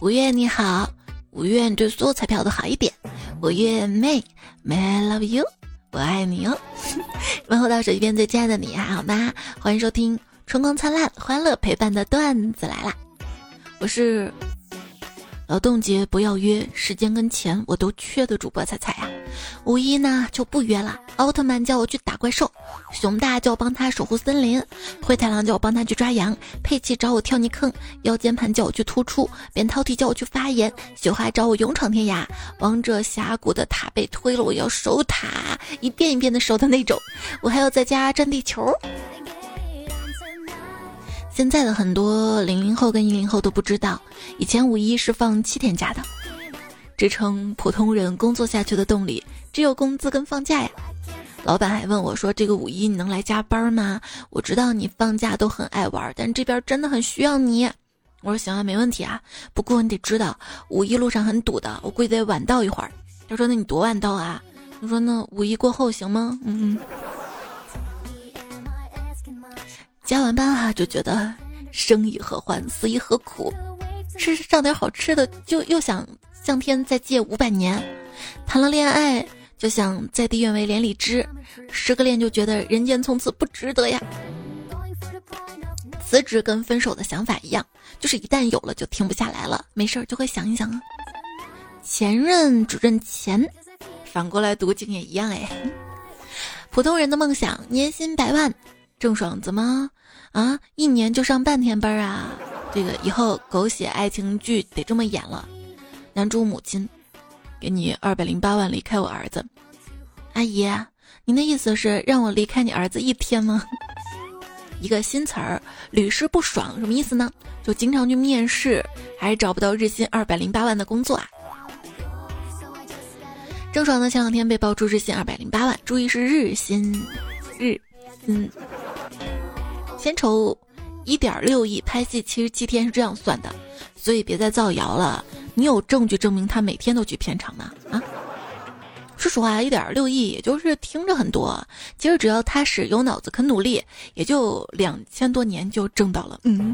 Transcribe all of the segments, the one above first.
五月你好，五月你对所有彩票都好一点。五月妹，May I love you，我爱你哦。问候到手机边最亲爱的你还好吗？欢迎收听春光灿烂、欢乐陪伴的段子来啦！我是。劳动节不要约，时间跟钱我都缺的主播彩彩呀。五一呢就不约了。奥特曼叫我去打怪兽，熊大叫我帮他守护森林，灰太狼叫我帮他去抓羊，佩奇找我跳泥坑，腰间盘叫我去突出，扁桃体叫我去发言，雪花找我勇闯天涯，王者峡谷的塔被推了，我要守塔，一遍一遍的守的那种。我还要在家占地球。现在的很多零零后跟一零后都不知道，以前五一是放七天假的。支撑普通人工作下去的动力只有工资跟放假呀。老板还问我说：“这个五一你能来加班吗？”我知道你放假都很爱玩，但这边真的很需要你。我说：“行啊，没问题啊。不过你得知道，五一路上很堵的，我估计得晚到一会儿。”他说：“那你多晚到啊？”我说：“那五一过后行吗？”嗯嗯。加完班啊，就觉得生亦何欢，死亦何苦。吃上点好吃的，就又想向天再借五百年。谈了恋爱，就想在地愿为连理枝。失个恋，就觉得人间从此不值得呀。辞职跟分手的想法一样，就是一旦有了就停不下来了。没事儿就会想一想啊。前任只认钱，反过来读经也一样哎。普通人的梦想，年薪百万。郑爽怎么啊？一年就上半天班啊？这个以后狗血爱情剧得这么演了。男主母亲，给你二百零八万离开我儿子。阿姨，您的意思是让我离开你儿子一天吗？一个新词儿，屡试不爽，什么意思呢？就经常去面试，还是找不到日薪二百零八万的工作啊？郑爽呢？前两天被爆出日薪二百零八万，注意是日薪，日，嗯。薪酬一点六亿，拍戏七十七天是这样算的，所以别再造谣了。你有证据证明他每天都去片场吗？啊，说实话，一点六亿也就是听着很多，其实只要踏实、有脑子、肯努力，也就两千多年就挣到了。嗯。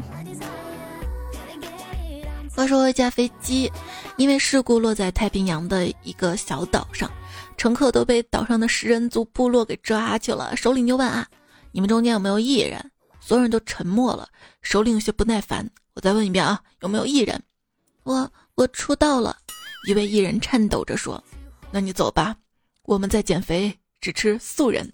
话说一架飞机因为事故落在太平洋的一个小岛上，乘客都被岛上的食人族部落给抓去了。首领就问啊。你们中间有没有艺人？所有人都沉默了。首领有些不耐烦，我再问一遍啊，有没有艺人？我我出道了。一位艺人颤抖着说：“那你走吧，我们在减肥，只吃素人。”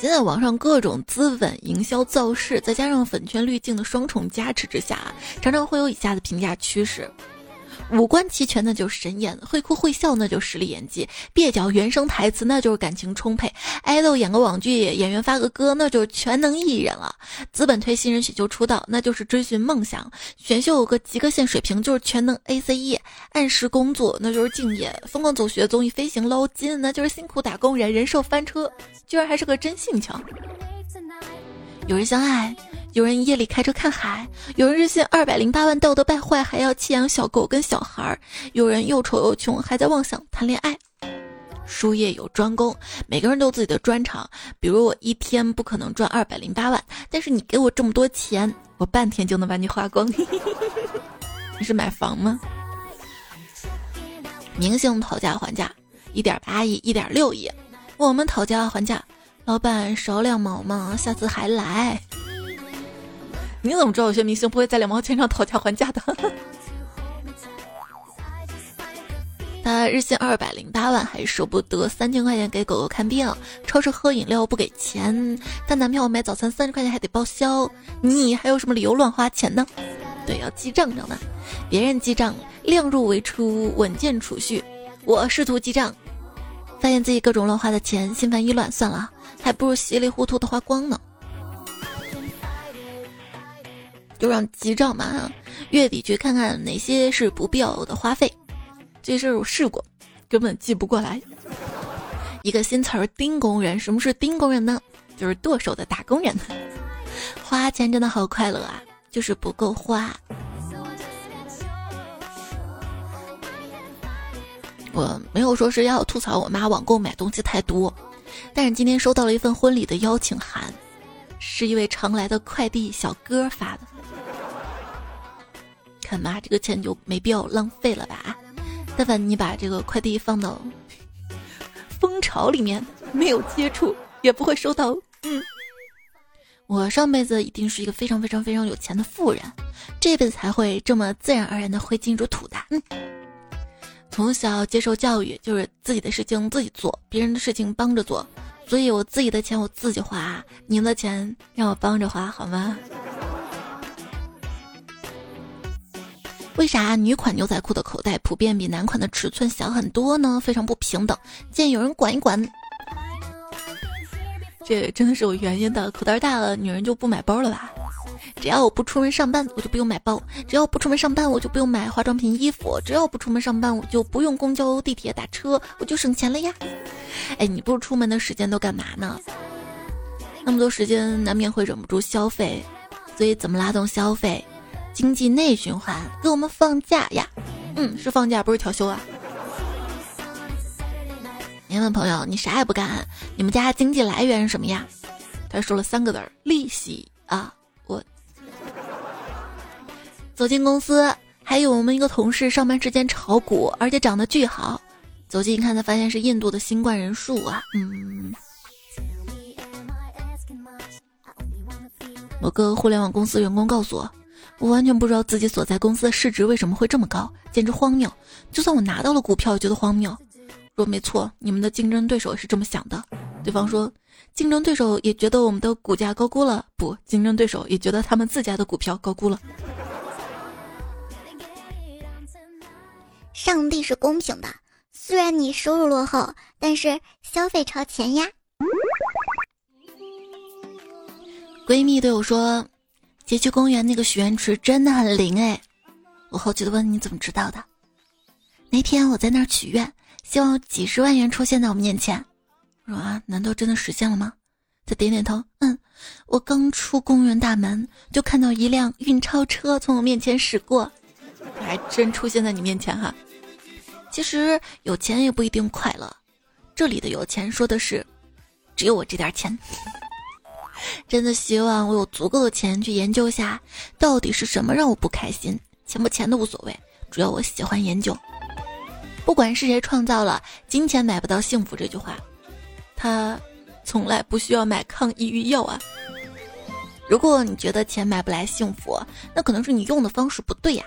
现在网上各种资本营销造势，再加上粉圈滤镜的双重加持之下，常常会有以下的评价趋势。五官齐全那就是神颜，会哭会笑那就实力演技，蹩脚原声台词那就是感情充沛，爱豆演个网剧，演员发个歌那就是全能艺人了。资本推新人选秀出道那就是追寻梦想，选秀有个及格线水平就是全能 A C E，按时工作那就是敬业，疯狂走学综艺飞行捞金那就是辛苦打工人，人设翻车，居然还是个真性情。有人相爱。有人夜里开车看海，有人日薪二百零八万道德败坏，还要弃养小狗跟小孩儿，有人又丑又穷，还在妄想谈恋爱。术业有专攻，每个人都有自己的专长。比如我一天不可能赚二百零八万，但是你给我这么多钱，我半天就能把你花光。你是买房吗？明星讨价还价，一点八亿，一点六亿。我们讨价还价，老板少两毛嘛，下次还来。你怎么知道有些明星不会在两毛钱上讨价还价的？他日薪二百零八万，还舍不得三千块钱给狗狗看病，超市喝饮料不给钱，他男朋友买早餐三十块钱还得报销，你还有什么理由乱花钱呢？对，要记账，知道吗？别人记账量入为出，稳健储蓄，我试图记账，发现自己各种乱花的钱，心烦意乱，算了，还不如稀里糊涂的花光呢。就让记账嘛，月底去看看哪些是不必要的花费。这事儿我试过，根本记不过来。一个新词儿“丁工人”，什么是丁工人呢？就是剁手的打工人。花钱真的好快乐啊，就是不够花。我没有说是要吐槽我妈网购买东西太多，但是今天收到了一份婚礼的邀请函。是一位常来的快递小哥发的。看妈，这个钱就没必要浪费了吧？但凡你把这个快递放到蜂巢里面，没有接触，也不会收到。嗯，我上辈子一定是一个非常非常非常有钱的富人，这辈子才会这么自然而然的会进入土的。嗯，从小接受教育就是自己的事情自己做，别人的事情帮着做，所以我自己的钱我自己花，你们的钱让我帮着花好吗？为啥女款牛仔裤的口袋普遍比男款的尺寸小很多呢？非常不平等，建议有人管一管。这真的是有原因的，口袋大了，女人就不买包了吧？只要我不出门上班，我就不用买包；只要我不出门上班，我就不用买化妆品、衣服；只要我不出门上班，我就不用公交、地铁打车，我就省钱了呀！哎，你不出门的时间都干嘛呢？那么多时间，难免会忍不住消费，所以怎么拉动消费？经济内循环，给我们放假呀！嗯，是放假，不是调休啊。您问朋友，你啥也不干，你们家经济来源是什么呀？他说了三个字儿：利息啊！我走进公司，还有我们一个同事上班时间炒股，而且长得巨好。走近一看，才发现是印度的新冠人数啊！嗯，某个互联网公司员工告诉我。我完全不知道自己所在公司的市值为什么会这么高，简直荒谬！就算我拿到了股票，也觉得荒谬。若没错，你们的竞争对手也是这么想的。对方说，竞争对手也觉得我们的股价高估了。不，竞争对手也觉得他们自家的股票高估了。上帝是公平的，虽然你收入落后，但是消费超前呀。闺蜜对我说。街区公园那个许愿池真的很灵哎！我好奇的问：“你怎么知道的？”那天我在那儿许愿，希望几十万元出现在我面前。我说：“啊，难道真的实现了吗？”他点点头，嗯。我刚出公园大门，就看到一辆运钞车从我面前驶过，还真出现在你面前哈。其实有钱也不一定快乐，这里的有钱说的是，只有我这点钱。真的希望我有足够的钱去研究下，到底是什么让我不开心。钱不钱的无所谓，主要我喜欢研究。不管是谁创造了“金钱买不到幸福”这句话，他从来不需要买抗抑郁药啊。如果你觉得钱买不来幸福，那可能是你用的方式不对呀。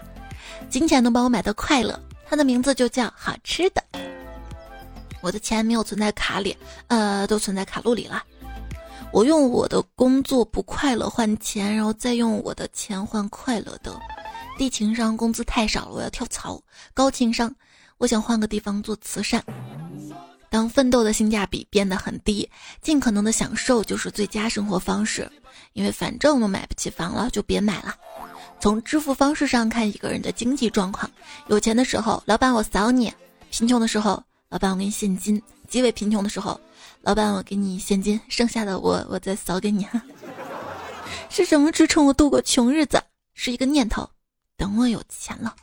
金钱能帮我买到快乐，它的名字就叫好吃的。我的钱没有存在卡里，呃，都存在卡路里了。我用我的工作不快乐换钱，然后再用我的钱换快乐的。低情商，工资太少了，我要跳槽。高情商，我想换个地方做慈善。当奋斗的性价比变得很低，尽可能的享受就是最佳生活方式。因为反正我买不起房了，就别买了。从支付方式上看一个人的经济状况，有钱的时候，老板我扫你；贫穷的时候，老板我给你现金；极为贫穷的时候。老板，我给你现金，剩下的我我再扫给你哈。是什么支撑我度过穷日子？是一个念头，等我有钱了。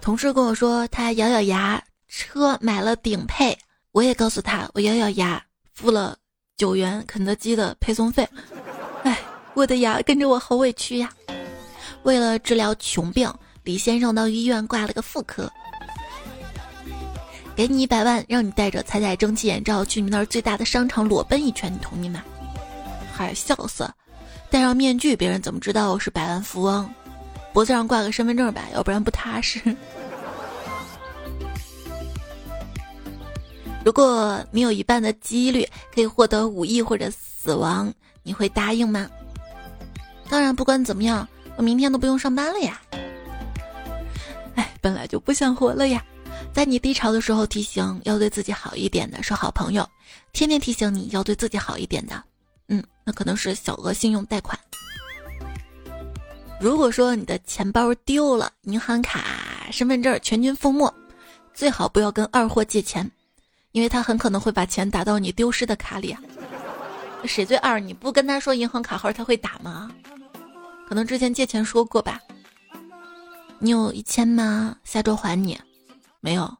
同事跟我说，他咬咬牙，车买了顶配。我也告诉他，我咬咬牙，付了九元肯德基的配送费。哎，我的牙跟着我好委屈呀。为了治疗穷病，李先生到医院挂了个妇科。给你一百万，让你带着彩彩蒸汽眼罩去你那儿最大的商场裸奔一圈，你同意吗？嗨，笑死！戴上面具，别人怎么知道我是百万富翁？脖子上挂个身份证吧，要不然不踏实。如果你有一半的几率可以获得五亿或者死亡，你会答应吗？当然，不管怎么样，我明天都不用上班了呀。哎，本来就不想活了呀。在你低潮的时候提醒要对自己好一点的是好朋友，天天提醒你要对自己好一点的，嗯，那可能是小额信用贷款。如果说你的钱包丢了，银行卡、身份证全军覆没，最好不要跟二货借钱，因为他很可能会把钱打到你丢失的卡里。谁最二？你不跟他说银行卡号，他会打吗？可能之前借钱说过吧。你有一千吗？下周还你。没有，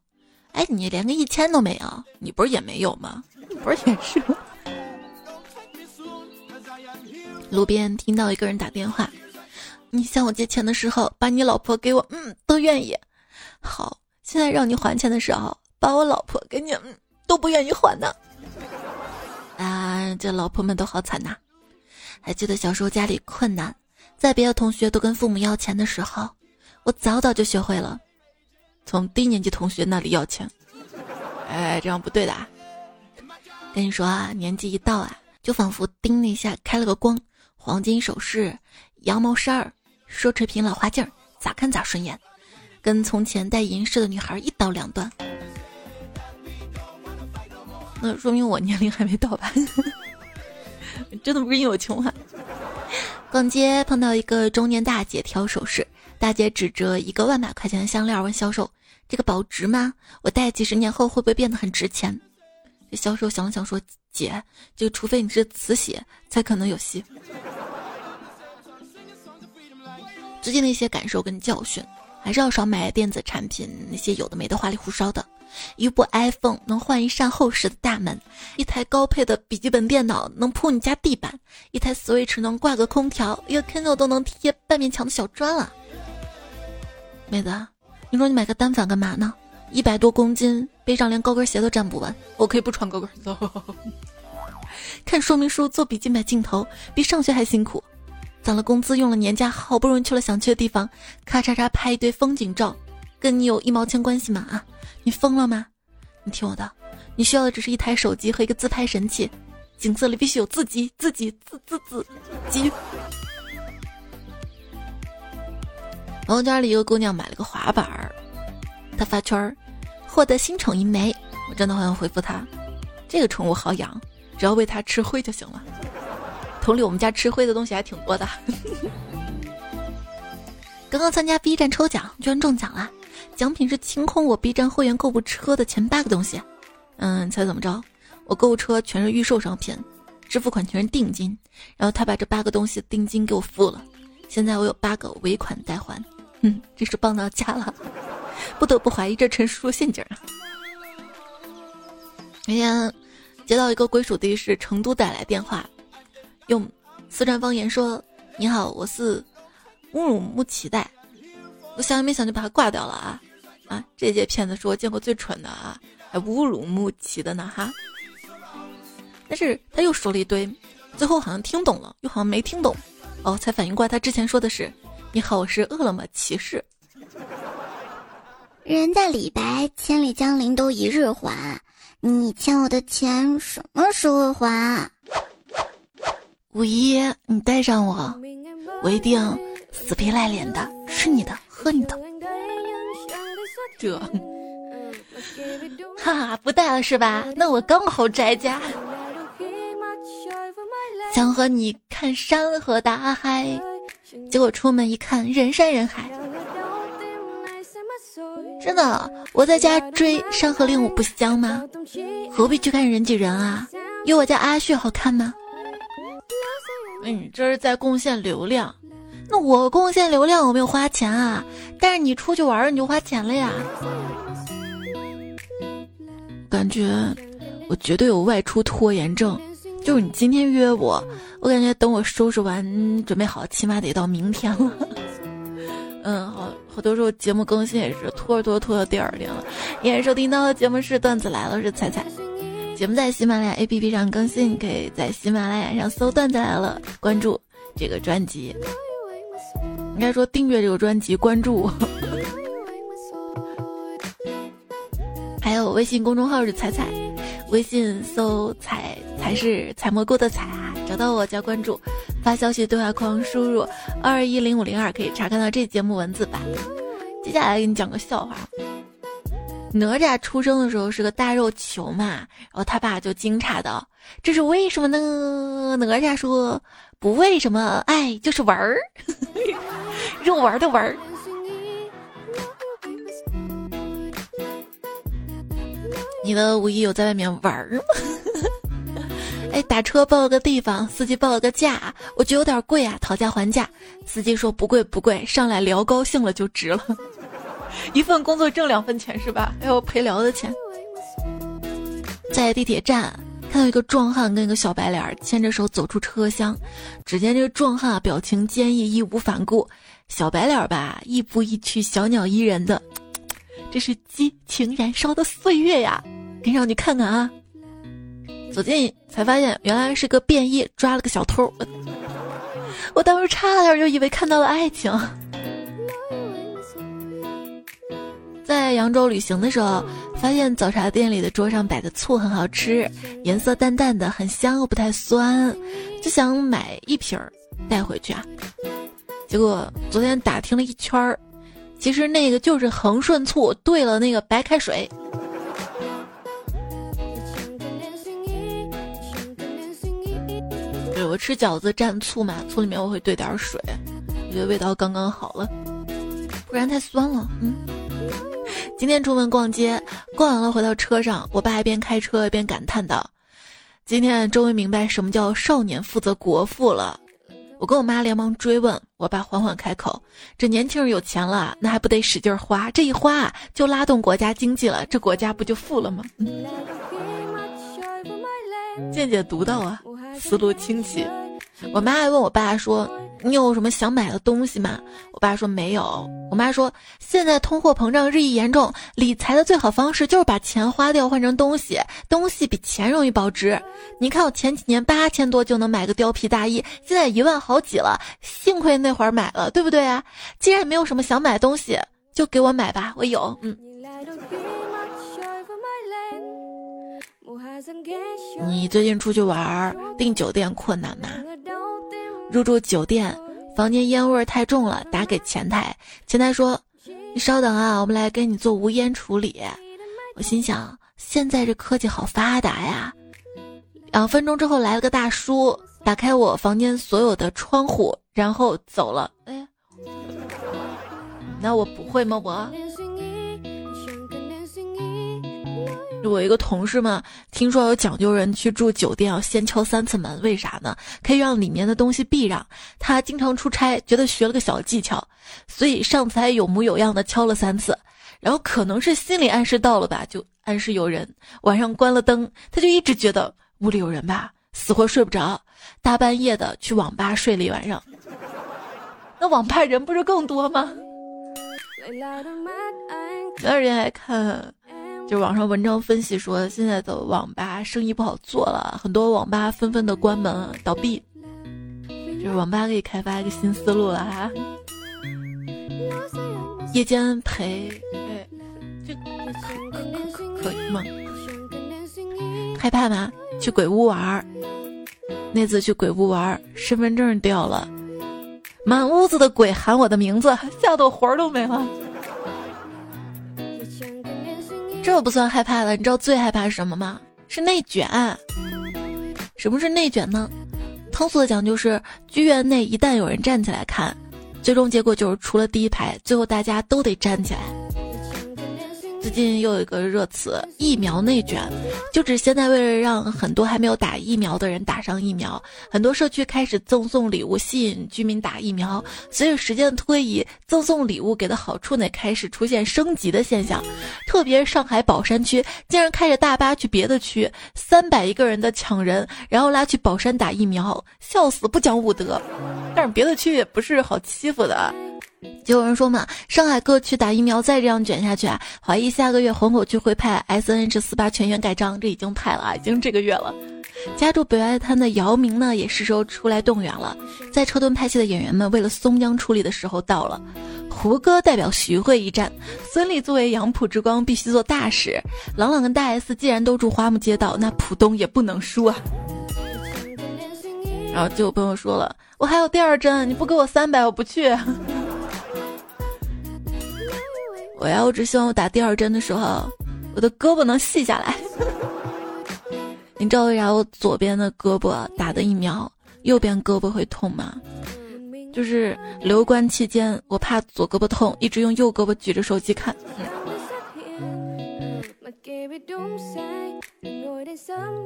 哎，你连个一千都没有，你不是也没有吗？你 不是也是吗？路边听到一个人打电话：“你向我借钱的时候，把你老婆给我，嗯，都愿意。好，现在让你还钱的时候，把我老婆给你，嗯，都不愿意还呢。啊，这老婆们都好惨呐！还记得小时候家里困难，在别的同学都跟父母要钱的时候，我早早就学会了从低年级同学那里要钱。哎，这样不对的啊。跟你说啊，年纪一到啊，就仿佛叮的一下开了个光，黄金首饰、羊毛衫儿、奢侈品、老花镜，咋看咋顺眼，跟从前戴银饰的女孩一刀两断。那说明我年龄还没到吧？真的不是因为我穷啊。逛街碰到一个中年大姐挑首饰，大姐指着一个万把块钱的项链问销售：“这个保值吗？我戴几十年后会不会变得很值钱？”这销售想了想说：“姐，就除非你是慈禧，才可能有戏。”最近的一些感受跟教训，还是要少买电子产品，那些有的没的花里胡哨的。一部 iPhone 能换一扇厚实的大门，一台高配的笔记本电脑能铺你家地板，一台 Switch 能挂个空调，一个 Kindle 都能贴半面墙的小砖了。妹子，你说你买个单反干嘛呢？一百多公斤，背上连高跟鞋都站不稳。我可以不穿高跟走。看说明书做笔记买镜头，比上学还辛苦。攒了工资用了年假，好不容易去了想去的地方，咔嚓嚓拍一堆风景照，跟你有一毛钱关系吗？啊，你疯了吗？你听我的，你需要的只是一台手机和一个自拍神器，景色里必须有自己，自己，自自自己。朋友圈里一个姑娘买了个滑板儿。她发圈儿，获得新宠一枚，我真的好想回复她，这个宠物好养，只要喂它吃灰就行了。同理，我们家吃灰的东西还挺多的。刚刚参加 B 站抽奖，居然中奖了，奖品是清空我 B 站会员购物车的前八个东西。嗯，猜怎么着？我购物车全是预售商品，支付款全是定金，然后他把这八个东西定金给我付了，现在我有八个尾款待还。嗯，真是棒到家了。不得不怀疑这陈叔叔陷阱啊！那天接到一个归属地是成都带来电话，用四川方言说：“你好，我是乌鲁木齐的。”我想也没想就把他挂掉了啊！啊，这届骗子是我见过最蠢的啊，还乌鲁木齐的呢哈！但是他又说了一堆，最后好像听懂了，又好像没听懂，哦，才反应过来他之前说的是：“你好，我是饿了么骑士。”人在李白，千里江陵都一日还。你欠我的钱什么时候还？五一，你带上我，我一定死皮赖脸的吃你的，喝你的。这，哈，不带了是吧？那我刚好宅家。想和你看山河大海，结果出门一看，人山人海。真的，我在家追《山河令》，我不香吗？何必去看人挤人啊？有我家阿旭好看吗？你这是在贡献流量，那我贡献流量我没有花钱啊，但是你出去玩你就花钱了呀。感觉我绝对有外出拖延症，就是你今天约我，我感觉等我收拾完准备好，起码得到明天了。嗯，好，好多时候节目更新也是拖着拖着拖到第二天了。依然收听到的节目是段子来了，是彩彩。节目在喜马拉雅 APP 上更新，可以在喜马拉雅上搜“段子来了”，关注这个专辑。应该说订阅这个专辑，关注。还有微信公众号是彩彩，微信搜“彩彩是采蘑菇的采”啊”，找到我加关注。发消息对话框输入二一零五零二，可以查看到这节目文字版。接下来给你讲个笑话：哪吒出生的时候是个大肉球嘛，然后他爸就惊诧道：“这是为什么呢？”哪吒说：“不为什么，爱就是玩儿，肉丸的丸儿。”你的五一有在外面玩儿吗？哎，打车报了个地方，司机报了个价，我觉得有点贵啊，讨价还价。司机说不贵不贵，上来聊高兴了就值了。一份工作挣两份钱是吧？还有陪聊的钱。在地铁站，看到一个壮汉跟一个小白脸牵着手走出车厢，只见这个壮汉表情坚毅，义无反顾；小白脸吧，亦步亦趋，小鸟依人的。这是激情燃烧的岁月呀！上去看看啊！走近才发现，原来是个便衣抓了个小偷。我当时差点就以为看到了爱情。在扬州旅行的时候，发现早茶店里的桌上摆的醋很好吃，颜色淡淡的，很香又不太酸，就想买一瓶儿带回去啊。结果昨天打听了一圈儿，其实那个就是恒顺醋兑了那个白开水。我吃饺子蘸醋嘛，醋里面我会兑点水，我觉得味道刚刚好了，不然太酸了。嗯。今天出门逛街，逛完了回到车上，我爸一边开车一边感叹道：“今天终于明白什么叫少年负责国富了。”我跟我妈连忙追问，我爸缓缓开口：“这年轻人有钱了，那还不得使劲花？这一花就拉动国家经济了，这国家不就富了吗？”见解独到啊，思路清晰。我妈还问我爸说。你有什么想买的东西吗？我爸说没有。我妈说现在通货膨胀日益严重，理财的最好方式就是把钱花掉换成东西，东西比钱容易保值。你看我前几年八千多就能买个貂皮大衣，现在一万好几了，幸亏那会儿买了，对不对啊？既然没有什么想买的东西，就给我买吧，我有。嗯。你最近出去玩订酒店困难吗？入住酒店，房间烟味太重了，打给前台。前台说：“你稍等啊，我们来给你做无烟处理。”我心想：现在这科技好发达呀！两分钟之后来了个大叔，打开我房间所有的窗户，然后走了。哎，那我不会吗？我。我一个同事嘛，听说有讲究人去住酒店要先敲三次门，为啥呢？可以让里面的东西避让。他经常出差，觉得学了个小技巧，所以上次还有模有样的敲了三次。然后可能是心理暗示到了吧，就暗示有人。晚上关了灯，他就一直觉得屋里有人吧，死活睡不着，大半夜的去网吧睡了一晚上。那网吧人不是更多吗？有人还看。就网上文章分析说，现在的网吧生意不好做了，很多网吧纷纷的关门倒闭。就是网吧可以开发一个新思路了哈，夜间陪，对，这可以吗？害怕吗？去鬼屋玩儿，那次去鬼屋玩儿，身份证掉了，满屋子的鬼喊我的名字，吓得我魂儿都没了。这不算害怕了，你知道最害怕是什么吗？是内卷。什么是内卷呢？通俗的讲就是，剧院内一旦有人站起来看，最终结果就是除了第一排，最后大家都得站起来。最近又有一个热词“疫苗内卷”，就指现在为了让很多还没有打疫苗的人打上疫苗，很多社区开始赠送礼物吸引居民打疫苗。随着时间的推移，赠送礼物给的好处呢开始出现升级的现象。特别是上海宝山区，竟然开着大巴去别的区，三百一个人的抢人，然后拉去宝山打疫苗，笑死不讲武德。但是别的区也不是好欺负的。就有人说嘛，上海各区打疫苗再这样卷下去啊，怀疑下个月虹口区会派 S N H 四八全员盖章，这已经派了啊，已经这个月了。家住北外滩的姚明呢，也是时候出来动员了。在车墩拍戏的演员们为了松江出力的时候到了。胡歌代表徐汇一战，孙俪作为杨浦之光必须做大使。朗朗跟大 S 既然都住花木街道，那浦东也不能输啊。然后就有朋友说了，我还有第二针，你不给我三百，我不去。我呀，我只希望我打第二针的时候，我的胳膊能细下来。你知道为啥我左边的胳膊打的疫苗，右边胳膊会痛吗？就是留观期间，我怕左胳膊痛，一直用右胳膊举着手机看。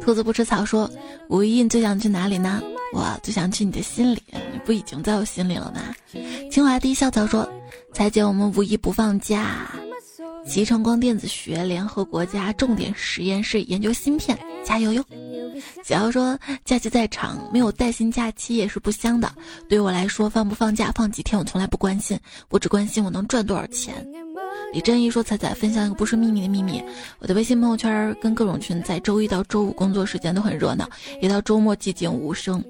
兔子不吃草说：“五一你最想去哪里呢？我最想去你的心里，你不已经在我心里了吗？”清华第一校草说。彩姐，我们五一不放假，集成光电子学联合国家重点实验室研究芯片，加油哟！只要说假期再长，没有带薪假期也是不香的。对于我来说，放不放假、放几天，我从来不关心，我只关心我能赚多少钱。李振义说：“彩彩分享一个不是秘密的秘密，我的微信朋友圈跟各种群在周一到周五工作时间都很热闹，一到周末寂静无声。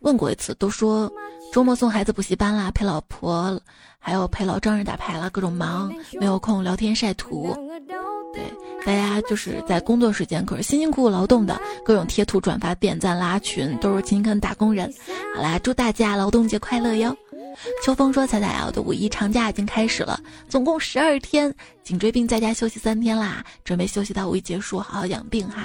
问过一次，都说周末送孩子补习班啦，陪老婆，还有陪老丈人打牌啦，各种忙，没有空聊天晒图。对，大家就是在工作时间，可是辛辛苦苦劳动的，各种贴图、转发、点赞、拉群，都是勤恳打工人。好啦，祝大家劳动节快乐哟！”秋风说：“彩彩啊，我的五一长假已经开始了，总共十二天，颈椎病在家休息三天啦，准备休息到五一结束，好好养病哈。”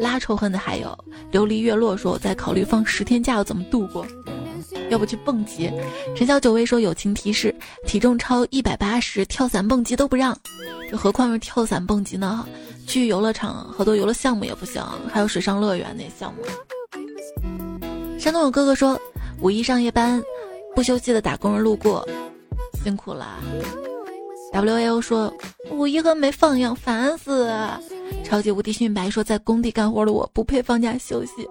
拉仇恨的还有琉璃月落说：“我在考虑放十天假要怎么度过，要不去蹦极？”陈小九威说：“友情提示，体重超一百八十，跳伞蹦极都不让，这何况是跳伞蹦极呢？去游乐场好多游乐项目也不行，还有水上乐园那项目。”山东有哥哥说：“五一上夜班。”不休息的打工人路过，辛苦了。W A O 说五一和没放一样，烦死。超级无敌迅白说在工地干活的我不配放假休息。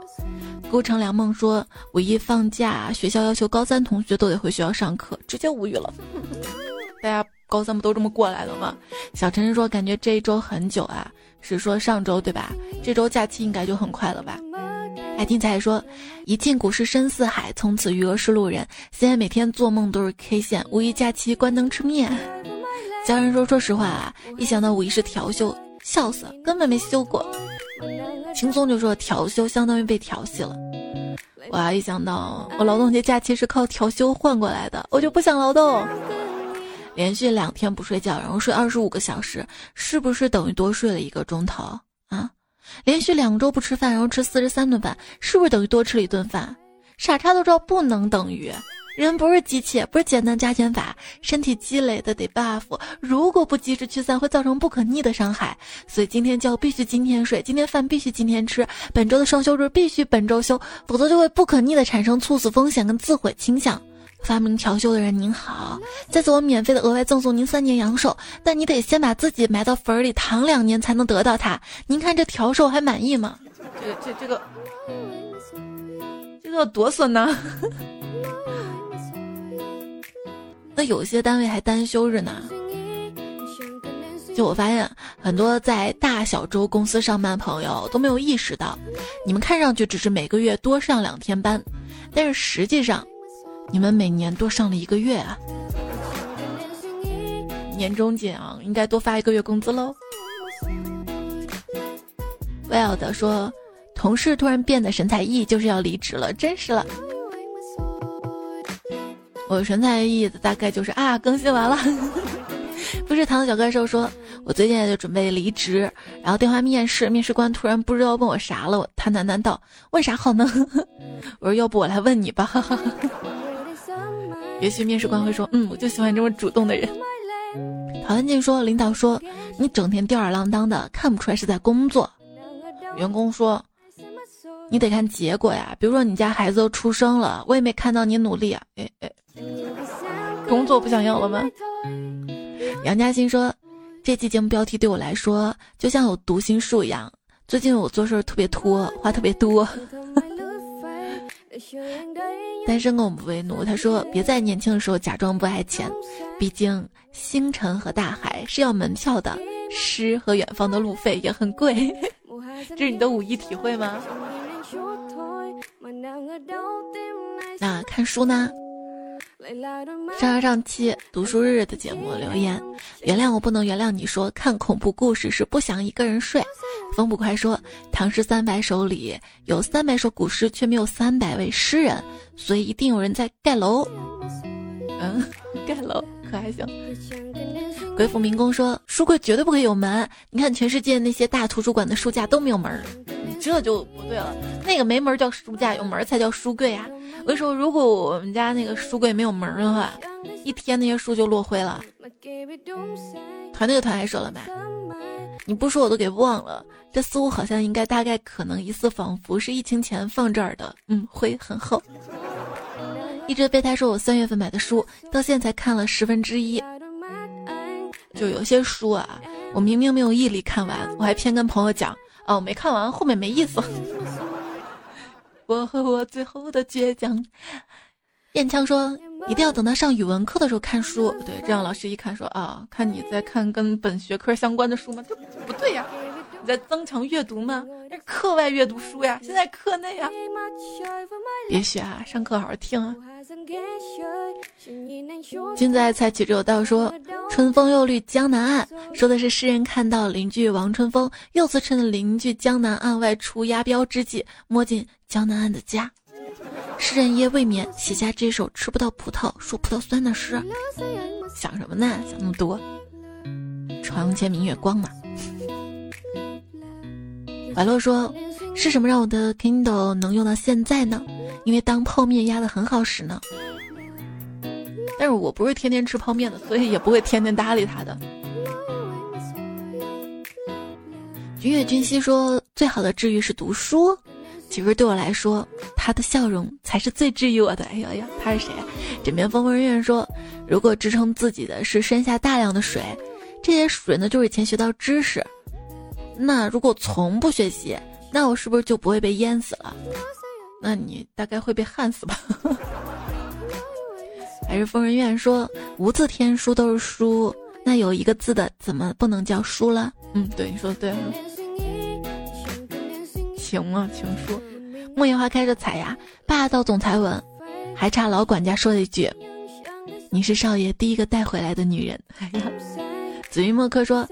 孤城良梦说五一放假，学校要求高三同学都得回学校上课，直接无语了。大家高三不都这么过来的吗？小陈说感觉这一周很久啊，是说上周对吧？这周假期应该就很快了吧？爱听彩说，一进股市深似海，从此余额是路人。现在每天做梦都是 K 线，五一假期关灯吃面。家人说，说实话啊，一想到五一是调休，笑死，根本没休过。轻松就说调休相当于被调戏了。哇，一想到我劳动节假期是靠调休换过来的，我就不想劳动。连续两天不睡觉，然后睡二十五个小时，是不是等于多睡了一个钟头啊？连续两周不吃饭，然后吃四十三顿饭，是不是等于多吃了一顿饭？傻叉都知道不能等于，人不是机器，不是简单加减法，身体积累的得 buff，如果不及时驱散，会造成不可逆的伤害。所以今天觉必须今天睡，今天饭必须今天吃，本周的双休日必须本周休，否则就会不可逆的产生猝死风险跟自毁倾向。发明调休的人您好，在此我免费的额外赠送您三年阳寿，但你得先把自己埋到坟里躺两年才能得到它。您看这调寿还满意吗？这这这个这个多损呢？那有些单位还单休日呢。就我发现很多在大小周公司上班朋友都没有意识到，你们看上去只是每个月多上两天班，但是实际上。你们每年多上了一个月啊！年终奖应该多发一个月工资喽。Wild 说，同事突然变得神采奕，就是要离职了，真是了。我神采奕奕的大概就是啊，更新完了。不是糖小怪兽说，我最近就准备离职，然后电话面试，面试官突然不知道问我啥了，他喃喃道：“问啥好呢？” 我说：“要不我来问你吧。”也许面试官会说：“嗯，我就喜欢这么主动的人。”陶文静说：“领导说你整天吊儿郎当的，看不出来是在工作。”员工说：“你得看结果呀，比如说你家孩子都出生了，我也没看到你努力啊。”哎哎，工作不想要了吗？杨嘉欣说：“这期节目标题对我来说就像有读心术一样，最近我做事特别拖，话特别多。”单身狗不为奴，他说：“别在年轻的时候假装不爱钱，毕竟星辰和大海是要门票的，诗和远方的路费也很贵。”这是你的五一体会吗？那看书呢？上上上期读书日的节目留言，原谅我不能原谅你说看恐怖故事是不想一个人睡。风捕快说，唐诗三百首里有三百首古诗，却没有三百位诗人，所以一定有人在盖楼。嗯，盖楼可还行。鬼斧民工说，书柜绝对不可以有门。你看全世界那些大图书馆的书架都没有门，你这就不对了。那个没门叫书架，有门才叫书柜啊。我跟你说，如果我们家那个书柜没有门的话，一天那些书就落灰了。团队的团还说了没？你不说我都给忘了。这似乎好像应该大概可能疑似仿佛是疫情前放这儿的。嗯，灰很厚。一直备胎说我三月份买的书，到现在才看了十分之一。就有些书啊，我明明没有毅力看完，我还偏跟朋友讲哦，没看完，后面没意思。我和我最后的倔强。燕枪说：“一定要等到上语文课的时候看书。”对，这样老师一看说：“啊，看你在看跟本学科相关的书吗？”这不对呀，在增强阅读吗？课外阅读书呀，现在课内呀。别学啊，上课好好听啊。君子爱财，取之有道。说春风又绿江南岸，说的是诗人看到邻居王春风又次趁邻居江南岸外出押镖之际，摸进江南岸的家。诗人夜未眠写下这首吃不到葡萄说葡萄酸的诗，想什么呢？想那么多？床前明月光嘛。白洛说：“是什么让我的 Kindle 能用到现在呢？因为当泡面压的很好使呢。但是我不是天天吃泡面的，所以也不会天天搭理它的。”君越君熙说：“最好的治愈是读书。”其实对我来说，他的笑容才是最治愈我的。哎呀呀，他是谁？枕边风风人院说，如果支撑自己的是身下大量的水，这些水呢就是以前学到知识。那如果从不学习，那我是不是就不会被淹死了？那你大概会被旱死吧？还是疯人院说，无字天书都是书，那有一个字的怎么不能叫书了？嗯，对，你说的对。情啊，情书。木叶花开着采呀，霸道总裁吻，还差老管家说了一句：“你是少爷第一个带回来的女人。”哎呀，紫云墨客说：“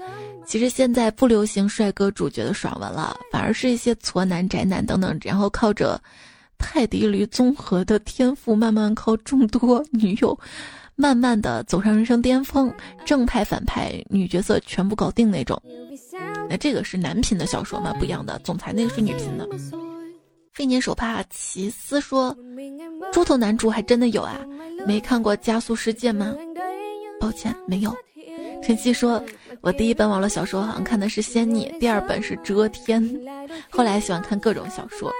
其实现在不流行帅哥主角的爽文了，反而是一些矬男宅男等等，然后靠着泰迪驴综合的天赋，慢慢靠众多女友，慢慢的走上人生巅峰，正派反派女角色全部搞定那种。”那这个是男频的小说吗？不一样的，总裁那个是女频的。飞年手帕奇斯说：“猪头男主还真的有啊，没看过《加速世界》吗？”抱歉，没有。晨曦说：“我第一本网络小说好像看的是《仙逆》，第二本是《遮天》，后来喜欢看各种小说。”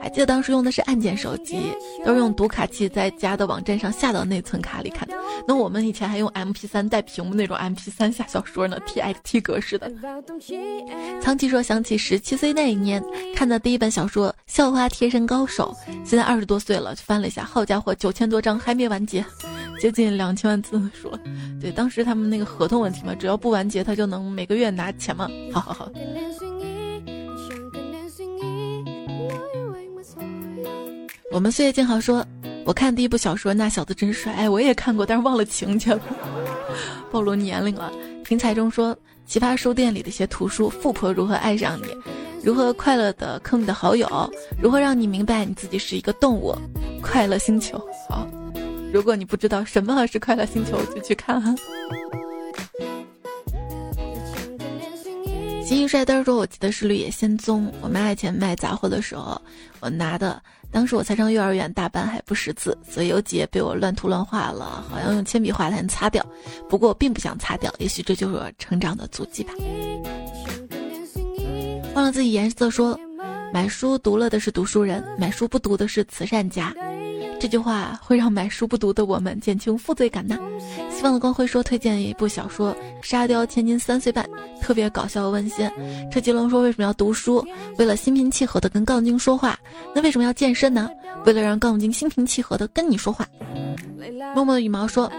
还记得当时用的是按键手机，都是用读卡器在家的网站上下到内存卡里看的。那我们以前还用 MP3 带屏幕那种 MP3 下小说呢，TXT 格式的。苍崎说想起十七岁那一年看的第一本小说《校花贴身高手》，现在二十多岁了，翻了一下，好家伙，九千多章还没完结，接近两千万字说。对，当时他们那个合同问题嘛，只要不完结，他就能每个月拿钱嘛。好好好。我们岁月静好说，我看第一部小说《那小子真帅》，哎，我也看过，但是忘了情节了，暴露年龄了。平彩中说，奇葩书店里的一些图书，富婆如何爱上你，如何快乐的坑你的好友，如何让你明白你自己是一个动物。快乐星球，好，如果你不知道什么是快乐星球，就去看。金玉帅灯说，我记得是绿野仙踪。我妈以前卖杂货的时候，我拿的。当时我才上幼儿园大班，还不识字，所以有几页被我乱涂乱画了，好像用铅笔画才能擦掉。不过我并不想擦掉，也许这就是我成长的足迹吧。忘了自己颜色说，买书读了的是读书人，买书不读的是慈善家。这句话会让买书不读的我们减轻负罪感呢。希望的光辉说推荐一部小说《沙雕千金三岁半》，特别搞笑温馨。车吉龙说为什么要读书？为了心平气和的跟杠精说话。那为什么要健身呢？为了让杠精心平气和的跟你说话。默默的羽毛说，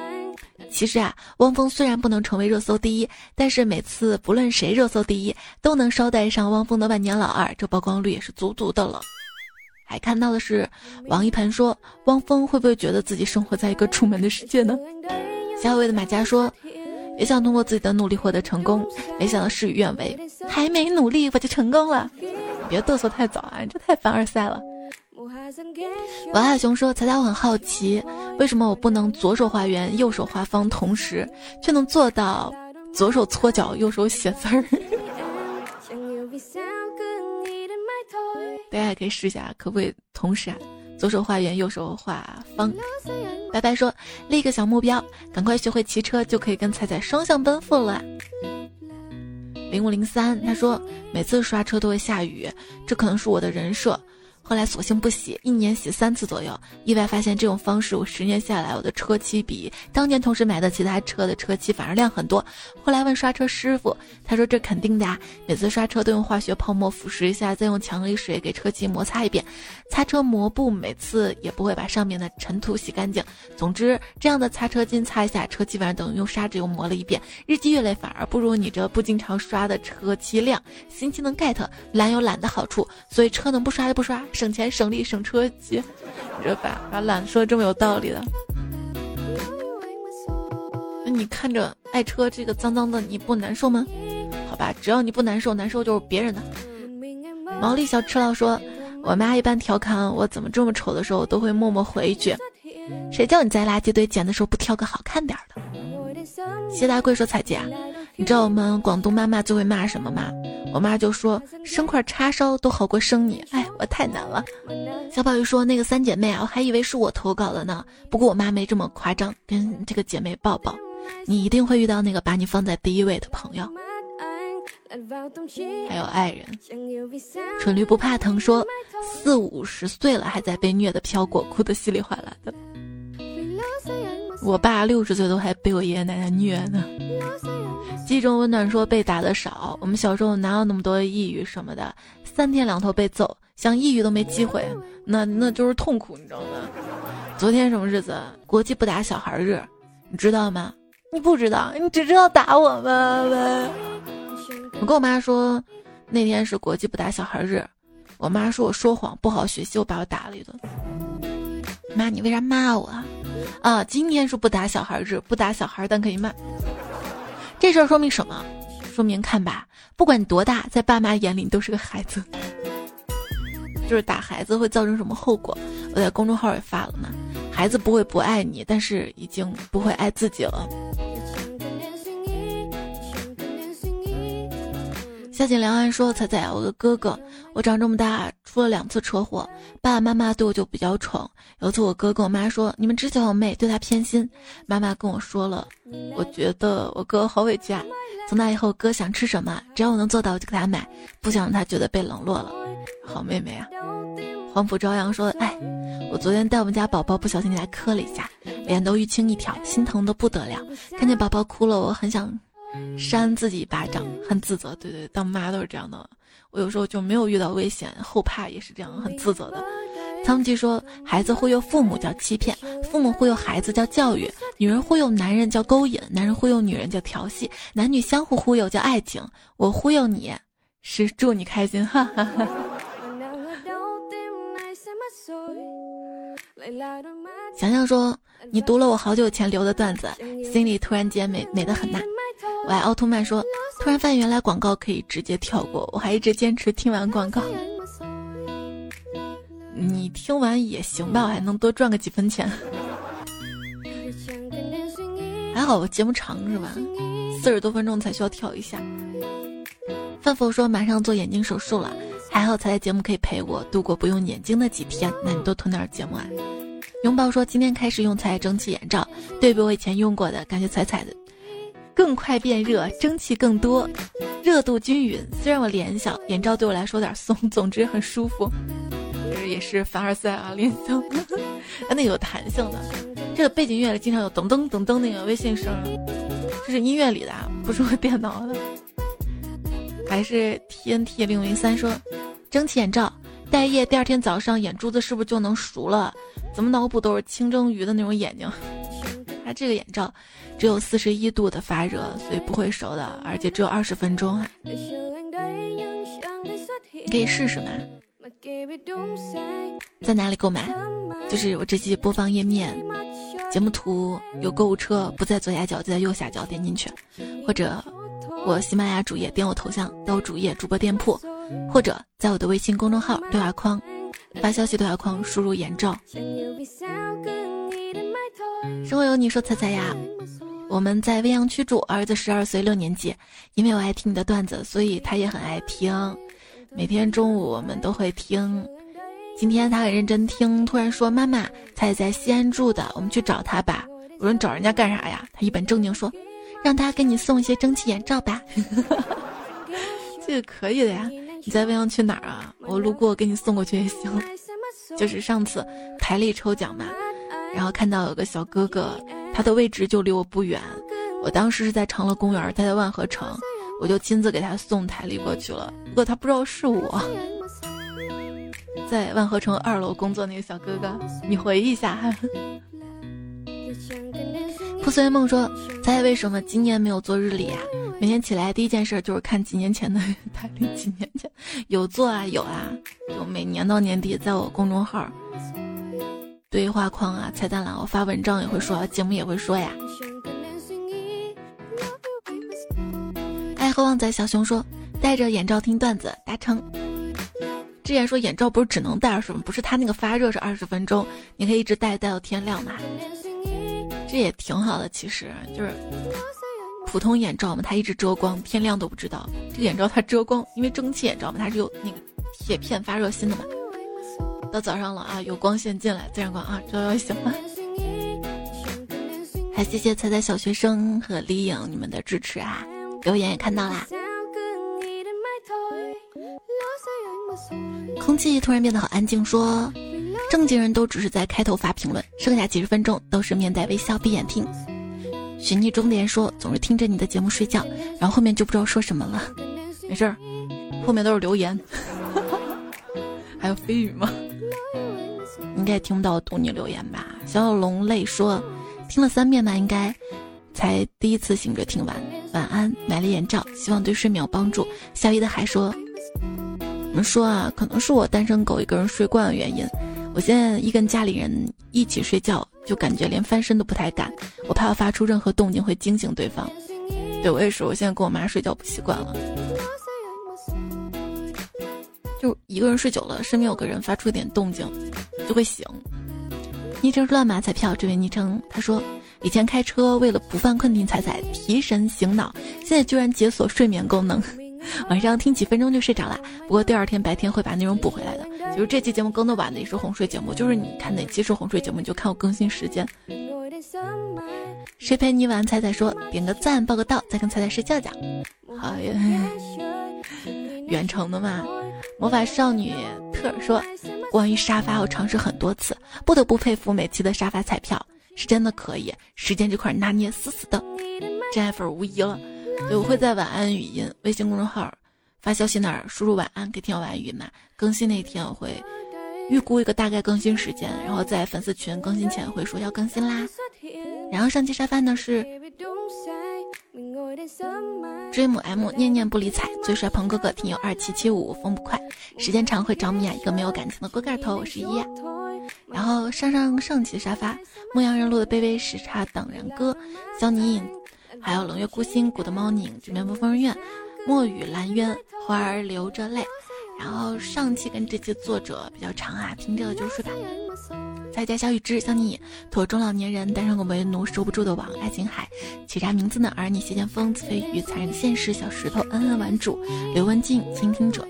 其实啊，汪峰虽然不能成为热搜第一，但是每次不论谁热搜第一，都能捎带上汪峰的万年老二，这曝光率也是足足的了。还看到的是，王一盘说，汪峰会不会觉得自己生活在一个出门的世界呢？小伟的马甲说，也想通过自己的努力获得成功，没想到事与愿违，还没努力我就成功了，别嘚瑟太早啊，这太凡尔赛了。王海雄说，彩彩我很好奇，为什么我不能左手画圆，右手画方，同时却能做到左手搓脚，右手写字儿？大家也可以试一下，可不可以同时啊？左手画圆，右手画方。白白说立个小目标，赶快学会骑车，就可以跟菜菜双向奔赴了。零五零三他说每次刷车都会下雨，这可能是我的人设。后来索性不洗，一年洗三次左右。意外发现这种方式，我十年下来，我的车漆比当年同时买的其他车的车漆反而亮很多。后来问刷车师傅，他说这肯定的啊，每次刷车都用化学泡沫腐蚀一下，再用强力水给车漆摩擦一遍。擦车膜布每次也不会把上面的尘土洗干净。总之，这样的擦车巾擦一下，车基本上等于用砂纸又磨了一遍。日积月累，反而不如你这不经常刷的车漆亮。新机能 get，懒有懒的好处，所以车能不刷就不刷，省钱省力省车漆。这把把懒说这么有道理的。那你看着爱车这个脏脏的，你不难受吗？好吧，只要你不难受，难受就是别人的。毛利小吃佬说，我妈一般调侃我怎么这么丑的时候，我都会默默回一句：“谁叫你在垃圾堆捡的时候不挑个好看点的？”谢大贵说：“彩姐，你知道我们广东妈妈最会骂什么吗？我妈就说生块叉烧都好过生你。哎，我太难了。”小宝玉说：“那个三姐妹啊，我还以为是我投稿的呢。不过我妈没这么夸张，跟这个姐妹抱抱，你一定会遇到那个把你放在第一位的朋友。”还有爱人，蠢驴不怕疼说四五十岁了还在被虐的飘过，哭得稀里哗啦的。我爸六十岁都还被我爷爷奶奶虐呢。记忆中温暖说被打的少，我们小时候哪有那么多抑郁什么的，三天两头被揍，想抑郁都没机会，那那就是痛苦，你知道吗？昨天什么日子？国际不打小孩日，你知道吗？你不知道，你只知道打我们。我跟我妈说，那天是国际不打小孩日，我妈说我说谎不好学习，我把我打了一顿。妈，你为啥骂我啊？今天是不打小孩日，不打小孩但可以骂。这事儿说明什么？说明看吧，不管你多大，在爸妈眼里你都是个孩子。就是打孩子会造成什么后果？我在公众号也发了嘛。孩子不会不爱你，但是已经不会爱自己了。夏景良安说：“彩彩，我的哥哥，我长这么大出了两次车祸，爸爸妈妈对我就比较宠。有次我哥跟我妈说，你们只喜欢我妹，对她偏心。妈妈跟我说了，我觉得我哥好委屈啊。从那以后，哥想吃什么，只要我能做到，我就给他买，不想让他觉得被冷落了。好妹妹啊。”黄浦朝阳说：“哎，我昨天带我们家宝宝不小心给他磕了一下，脸都淤青一条，心疼的不得了。看见宝宝哭了，我很想。”扇自己一巴掌，很自责。对对，当妈都是这样的。我有时候就没有遇到危险，后怕也是这样，很自责的。苍吉说，孩子忽悠父母叫欺骗，父母忽悠孩子叫教育，女人忽悠男人叫勾引，男人忽悠女人叫调戏，男女相互忽悠叫爱情。我忽悠你是祝你开心，哈哈哈。想想说，你读了我好久前留的段子，心里突然间美美的很呐。我爱奥特曼说，突然发现原来广告可以直接跳过，我还一直坚持听完广告。你听完也行吧，我还能多赚个几分钱。还好我节目长是吧？四十多分钟才需要跳一下。范否说马上做眼睛手术了，还好才在节目可以陪我度过不用眼睛的几天。那你多囤点节目啊。拥抱说今天开始用彩蒸汽眼罩，对比我以前用过的感觉，彩彩的。更快变热，蒸汽更多，热度均匀。虽然我脸小，眼罩对我来说有点松，总之很舒服。也是凡尔赛啊，脸小，它 那有弹性的。这个背景音乐里经常有噔噔噔噔那个微信声，这是音乐里的，不是我电脑的。还是 TNT 零零三说，蒸汽眼罩待夜，第二天早上眼珠子是不是就能熟了？怎么脑补都是清蒸鱼的那种眼睛？它这个眼罩。只有四十一度的发热，所以不会熟的，而且只有二十分钟啊！你可以试试嘛。在哪里购买？就是我这期播放页面，节目图有购物车，不在左下角就在右下角，点进去，或者我喜马拉雅主页点我头像到主页主播店铺，或者在我的微信公众号对话框发消息对话框输入眼罩。生活有你说彩彩呀。我们在未央区住，儿子十二岁，六年级。因为我爱听你的段子，所以他也很爱听。每天中午我们都会听。今天他很认真听，突然说：“妈妈，他也在西安住的，我们去找他吧。”我说：“找人家干啥呀？”他一本正经说：“让他给你送一些蒸汽眼罩吧。”这个可以的呀。你在未央区哪儿啊？我路过给你送过去也行。就是上次台历抽奖嘛，然后看到有个小哥哥，他的位置就离我不远，我当时是在长乐公园，他在万和城，我就亲自给他送台历过去了。不过他不知道是我，在万和城二楼工作那个小哥哥，你回忆一下。破碎梦说：“猜为什么今年没有做日历啊？每天起来第一件事就是看几年前的 台历，几年前有做啊，有啊，就每年到年底，在我公众号对话框啊、菜单栏，我发文章也会说，节目也会说呀。”爱喝旺仔小熊说：“戴着眼罩听段子，达成。”之前说眼罩不是只能戴二十分，不是他那个发热是二十分钟，你可以一直戴戴到天亮嘛。这也挺好的，其实就是普通眼罩嘛，它一直遮光，天亮都不知道。这个眼罩它遮光，因为蒸汽眼罩嘛，它是有那个铁片发热芯的嘛。到早上了啊，有光线进来，自然光啊，照要醒了。还谢谢彩彩小学生和李颖你们的支持啊，留言也看到啦。空气突然变得好安静，说。正经人都只是在开头发评论，剩下几十分钟都是面带微笑闭眼听。寻觅终点说总是听着你的节目睡觉，然后后面就不知道说什么了。没事儿，后面都是留言，还有飞语吗？应该听不到读你留言吧？小小龙泪说听了三遍吧，应该才第一次醒着听完。晚安，买了眼罩，希望对睡眠有帮助。夏一的还说，我们说啊，可能是我单身狗一个人睡惯的原因。我现在一跟家里人一起睡觉，就感觉连翻身都不太敢，我怕我发出任何动静会惊醒对方。对我也是，我现在跟我妈睡觉不习惯了，就一个人睡久了，身边有个人发出一点动静，就会醒。昵称乱码彩票，这位昵称他说，以前开车为了不犯困听彩彩提神醒脑，现在居然解锁睡眠功能。晚上听几分钟就睡着了，不过第二天白天会把内容补回来的。就是这期节目更的晚的也是哄睡节目，就是你看哪期是哄睡节目，你就看我更新时间。谁陪你晚？彩彩说点个赞报个到，再跟彩彩睡觉觉。好呀，远程的嘛。魔法少女特尔说关于沙发我尝试很多次，不得不佩服每期的沙发彩票是真的可以，时间这块拿捏死死的，真爱粉无疑了。对，我会在晚安语音微信公众号发消息那儿输入晚安给听晚安语音嘛。更新那天我会预估一个大概更新时间，然后在粉丝群更新前会说要更新啦。然后上期沙发呢是 dream 念念不理睬最帅鹏哥哥听友二七七五风不快时间长会着迷啊一个没有感情的锅盖头我是一呀。然后上上上期沙发牧羊人录的卑微时差等人歌肖宁。还有冷月孤星 Good Morning，、这边不风人院、墨雨蓝渊、花儿流着泪。然后上期跟这期作者比较长啊，听这个就睡吧。在家小雨之，像你，托中老年人单身狗为奴，收不住的网，爱琴海，起啥名字呢？而你，谢剑锋、子非鱼、残忍的现实，小石头，恩恩玩主，刘文静，倾听者。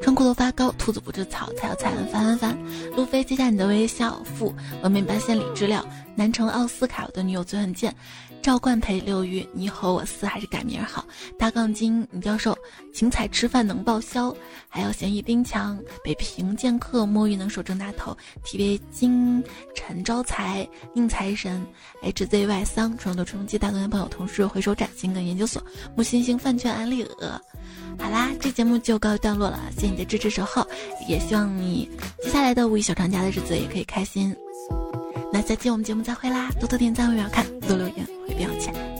穿裤头发高，兔子不吃草，才要菜翻翻翻。路飞接下你的微笑，富文明八千里知了，南城奥斯卡，我的女友最很贱。赵冠培、刘宇，你和我撕还是改名好？大杠精女教授，请彩吃饭能报销？还有咸鱼丁强、北平剑客、摸鱼能手正大头、TV 金陈招财、宁财神、HZY 桑、传说的春风机、大哥朋友、同事、回收崭新跟研究所、木星星、饭圈、安利鹅。好啦，这节目就告一段落了，谢谢你的支持守候，也希望你接下来的五一小长假的日子也可以开心。那下期我们节目再会啦，多多点赞，我要看，多留言会变有钱。